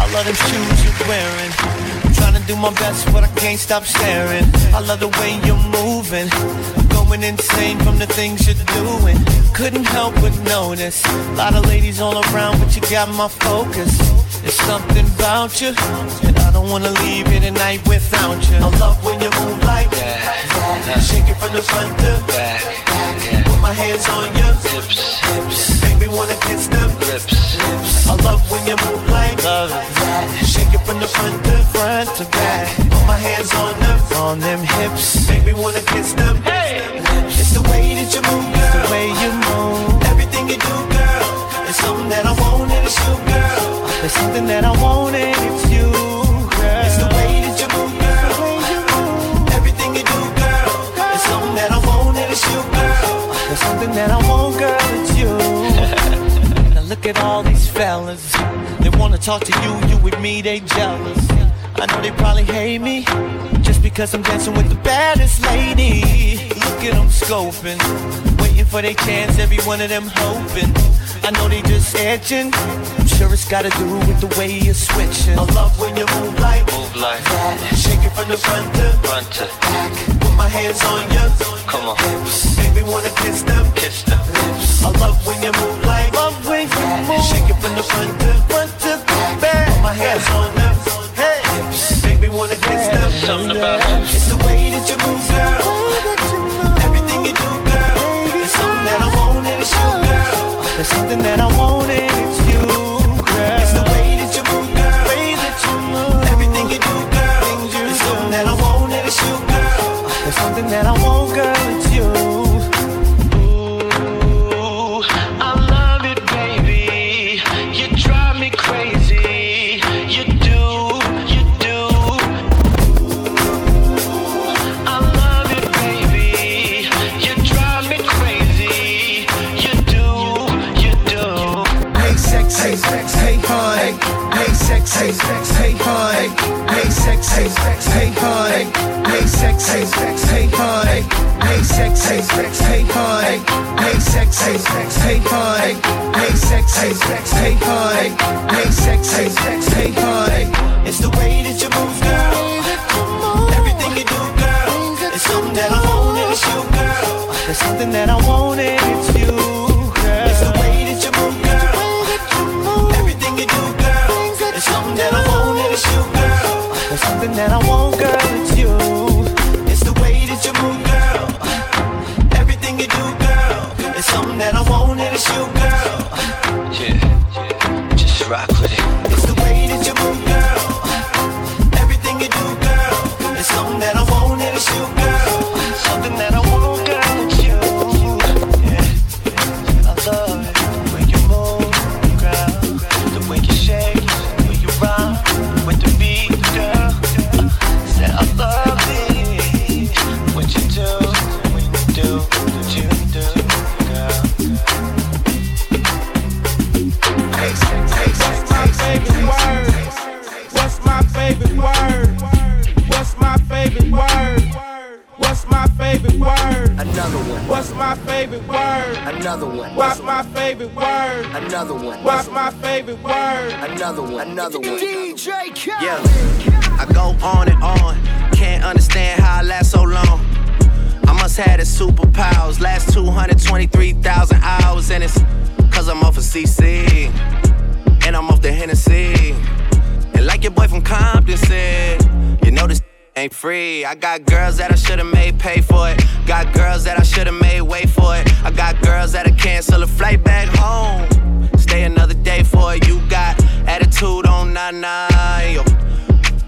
I love them shoes you're wearing. Trying to do my best, but I can't stop staring. I love the way you're moving. I'm going insane from the things you're doing. Couldn't help but notice. A lot of ladies all around, but you got my focus. There's something about you, and I don't wanna leave here tonight without you. I love when you move like that. Shake it from the front to back. My hands on your hips. hips. Make me wanna kiss them lips. lips. I love when you move like that. Shake it from the front to front to back. Put my hands on them, on them hips. Make me wanna kiss them. Hey, It's the way that you move, girl. the way you move. Everything you do, girl. It's something that I want and it's you, girl. There's something that I want and it's you, There's something that I want, girl, it's you. now look at all these fellas. They wanna talk to you, you with me, they jealous. I know they probably hate me just because I'm dancing with the baddest lady. Look at them scoping, waiting for their chance, every one of them hoping. I know they just edging. I'm sure it's gotta do with the way you're switching. I love when you move like, Move like that. Shake it from the front to front to back. Put my hands on your Come on. hips. Make me wanna kiss them. kiss the lips. I love when you move like Love when you move. Shake it from the front to Front to back. back. Put my hands on them. Hey. hips. Make me wanna kiss them. Something about It's the way that you move, girl. Everything you do, girl. It's something that I oh. want and it's you, girl. There's something that I want and it's you, something that I want, girl, it's you. Ooh, I love it, baby. You drive me crazy. You do, you do. I love it, baby. You drive me crazy. You do, you do. Hey sexy, hey fun. Hey sexy, hey fun. Sexy, hey fun. Hey sexy, hey fun. Hey sexy, hey fun. Hey sexy, hey fun. Hey sexy, hey fun. Hey sexy, hey fun. It's the way that you move, girl. Everything you do, girl. It's something that I want and it's you, girl. There's something that I want and it's you, girl. It's the way that you move, girl. Everything you do, girl. There's something that I want and it's you, girl. There's something that I want, girl, it's you. It's the way that you move, girl. Everything you do, girl. It's something that I want and it's you, girl. Yeah, yeah, just rock with it. It's the way that you move, girl. Everything you do, girl. It's something that I want and it's you, Another one. What's my favorite word? Another one. Another one. DJ Khaled. Yeah, I go on and on. Can't understand how I last so long. I must have the superpowers. Last 223,000 hours, and it's cause I'm off of CC. And I'm off the Hennessy. And like your boy from Compton said, you know this ain't free. I got girls that I should've made pay for it. Got girls that I should've made wait for it. I got girls that'll cancel a flight back home. Stay another day for it. You got attitude on nine yo.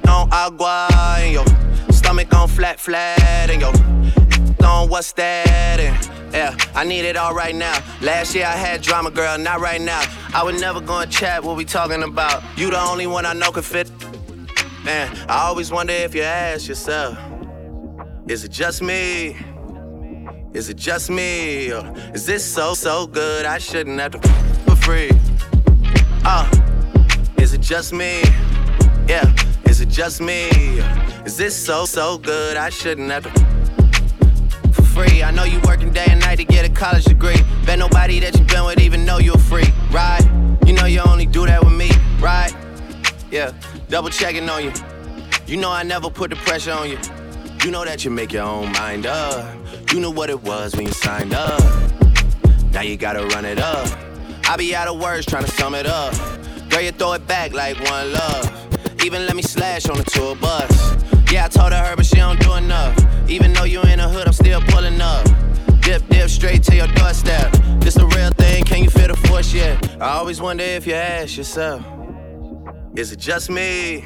On agua, yo. Stomach on flat, flat, and yo. On what's that? And yeah, I need it all right now. Last year I had drama, girl, not right now. I would never go and chat what we talking about. You the only one I know can fit. Man, I always wonder if you ask yourself, is it just me? Is it just me? Or is this so, so good I shouldn't have to free? Uh, is it just me? Yeah, is it just me? Is this so, so good I shouldn't have to for free? I know you working day and night to get a college degree. Bet nobody that you've been with even know you're free, right? You know you only do that with me, right? Yeah, double checking on you. You know I never put the pressure on you. You know that you make your own mind up. You know what it was when you signed up. Now you gotta run it up. I be out of words trying to sum it up. Girl, you throw it back like one love. Even let me slash on the tour bus. Yeah, I told her, but she don't do enough. Even though you in the hood, I'm still pulling up. Dip, dip, straight to your doorstep. This the real thing, can you feel the force yet? I always wonder if you ask yourself, is it just me?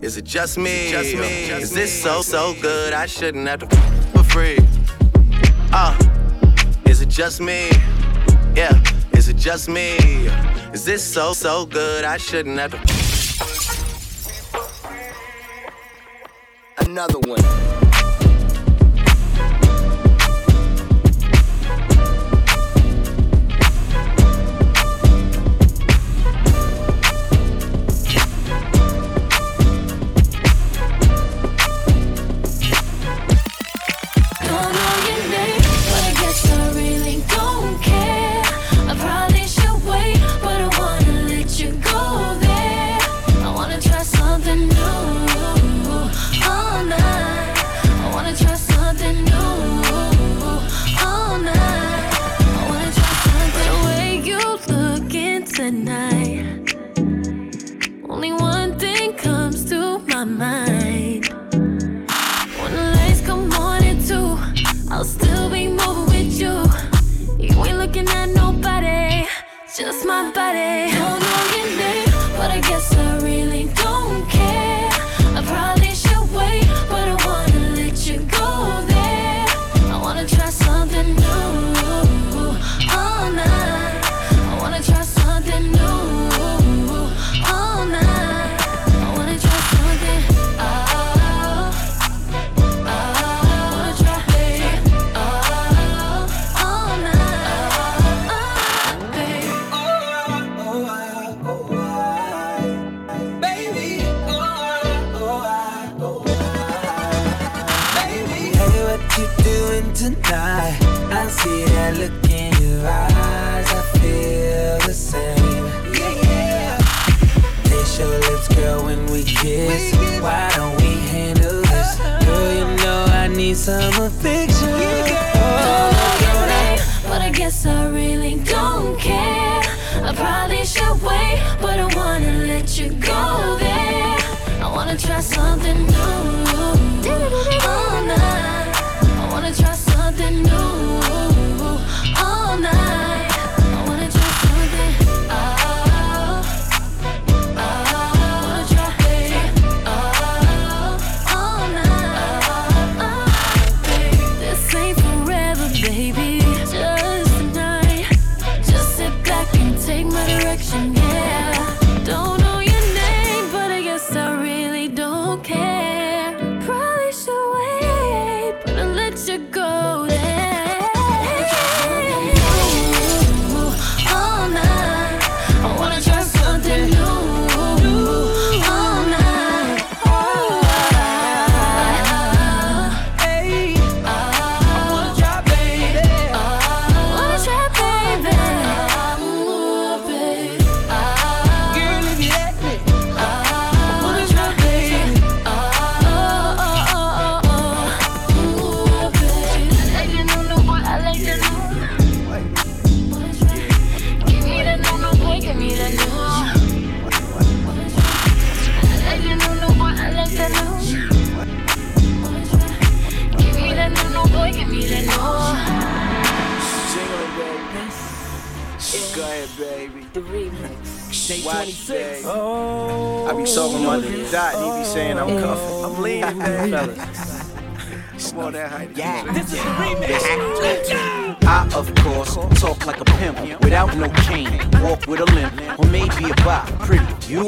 Is it just me? Just me. Is this so, so good I shouldn't have to for free? Uh, is it just me? Yeah, is it just me? Is this so, so good I shouldn't Another one. Just my body.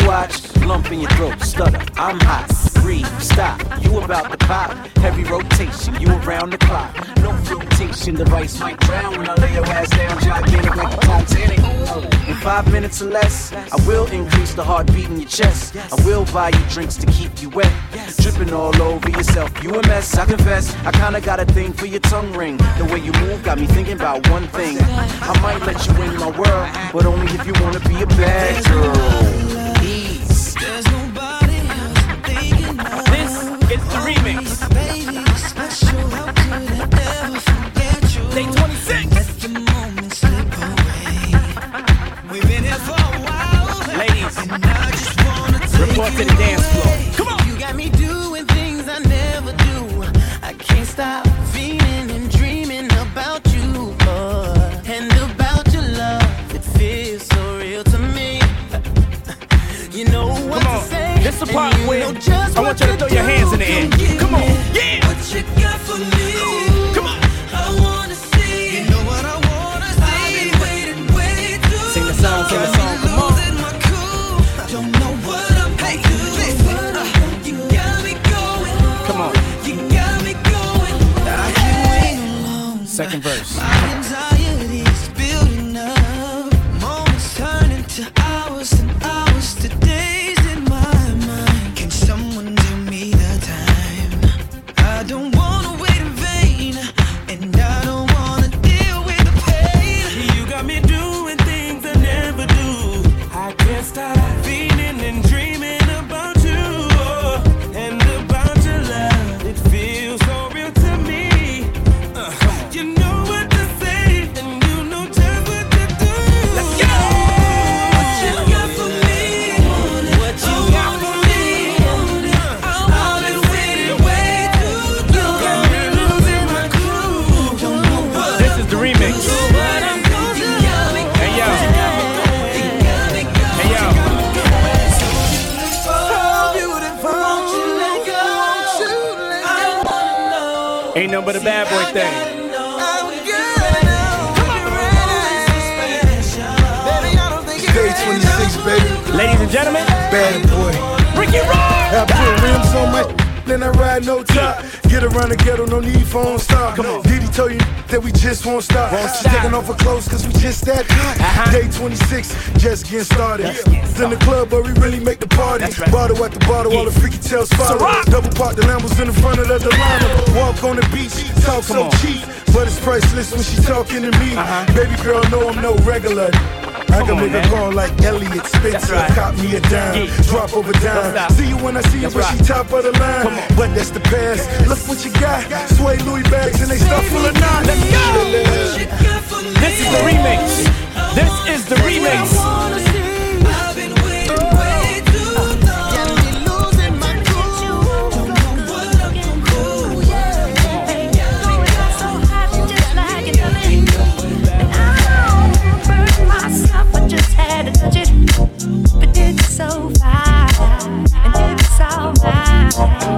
Watch, lump in your throat, stutter. I'm hot, breathe, stop. You about to pop, heavy rotation, you around the clock. No rotation. The device might drown when I lay your ass down, gigantic like the Titanic. In five minutes or less, I will increase the heartbeat in your chest. I will buy you drinks to keep you wet, dripping all over yourself. You a mess, I confess. I kinda got a thing for your tongue ring. The way you move got me thinking about one thing. I might let you in my world, but only if you wanna be a bad girl. Is the remix. Day 26. Let the moment slip away. We've been here for a while. Ladies, report to the dance floor. This the and part you where know just I want you to throw your hands in the air. Come on. Then I ride no top. Get around the ghetto, no need for on stop. Come on. Diddy told you that we just won't stop. She's taking off her clothes cause we just that hot. Day 26, just getting started. It's in the club, but we really make the party. Bottle at the bottle, all the freaky tails follow. Double park the Lambos in the front of the Delano. Walk on the beach, talk so cheap. But it's priceless when she talking to me. Baby girl, know I'm no regular. I can make a call like Eliot Spitzer. Right. Cop me a dime, yeah. drop over dime. See you when I see you, but right. she top of the line. But that's the past. Look what you got. Sway Louis bags and they stuff full of nine. Let's go. This is the remix. This is the remix.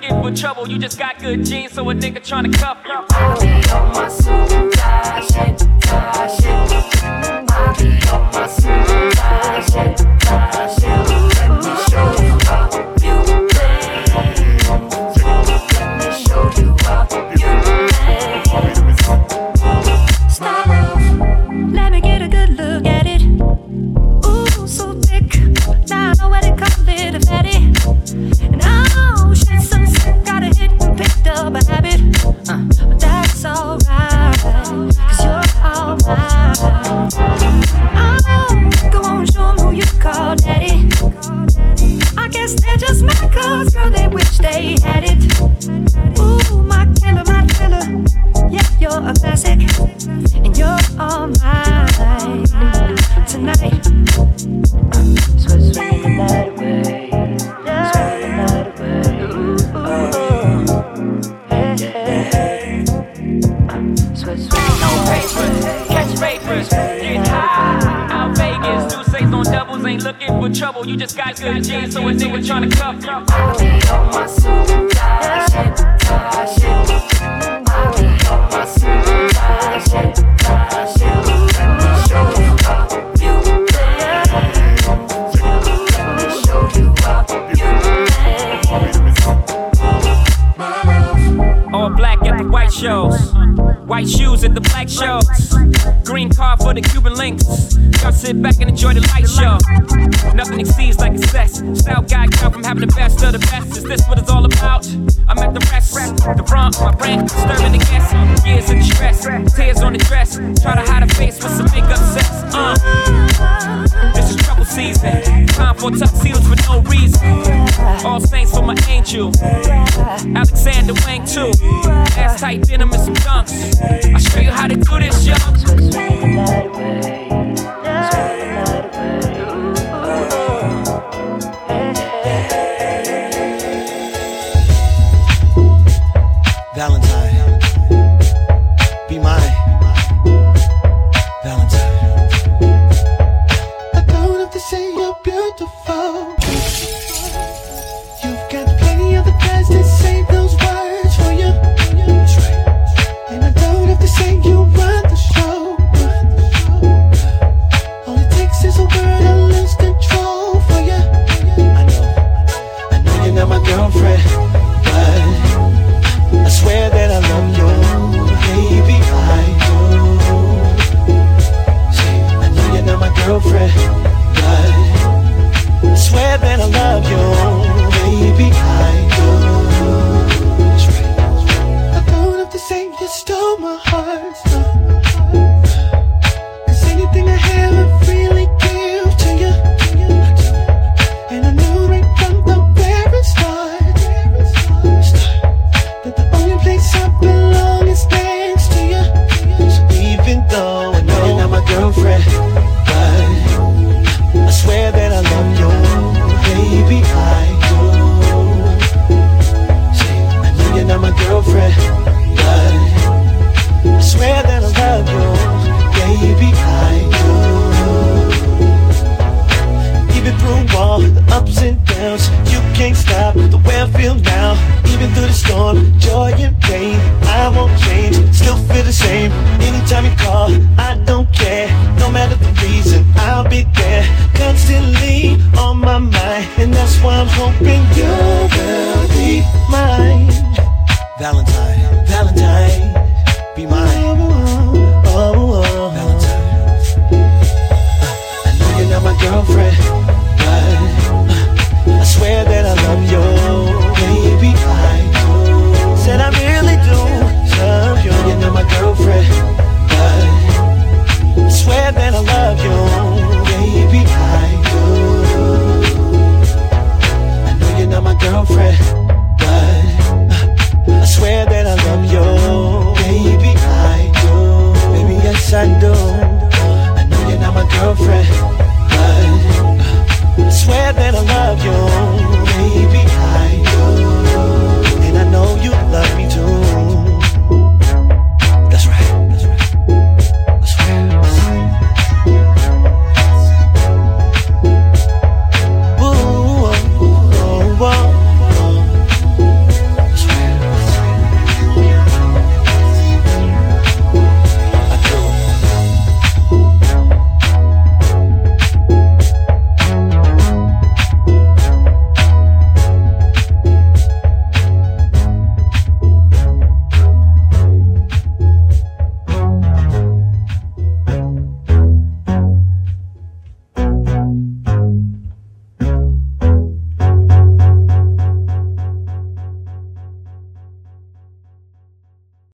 looking for trouble. You just got good genes, so a nigga trying to cuff you. on my super on my super Cause girl, they wish they had it. Ooh, my killer, my killer. Yeah, you're a classic. And you're all mine tonight. good chance so a nigga tryna cuff you. All black at the white shows. White shoes at the black shows. Green car for the Cuban links. Y'all sit back and. rent, disturbing the guests. Years tears on the dress. Try to hide a face with some makeup sex. Uh. This is trouble season. Time for tuxedos for no reason. All saints for my angel. Alexander Wang too. Ass tight denim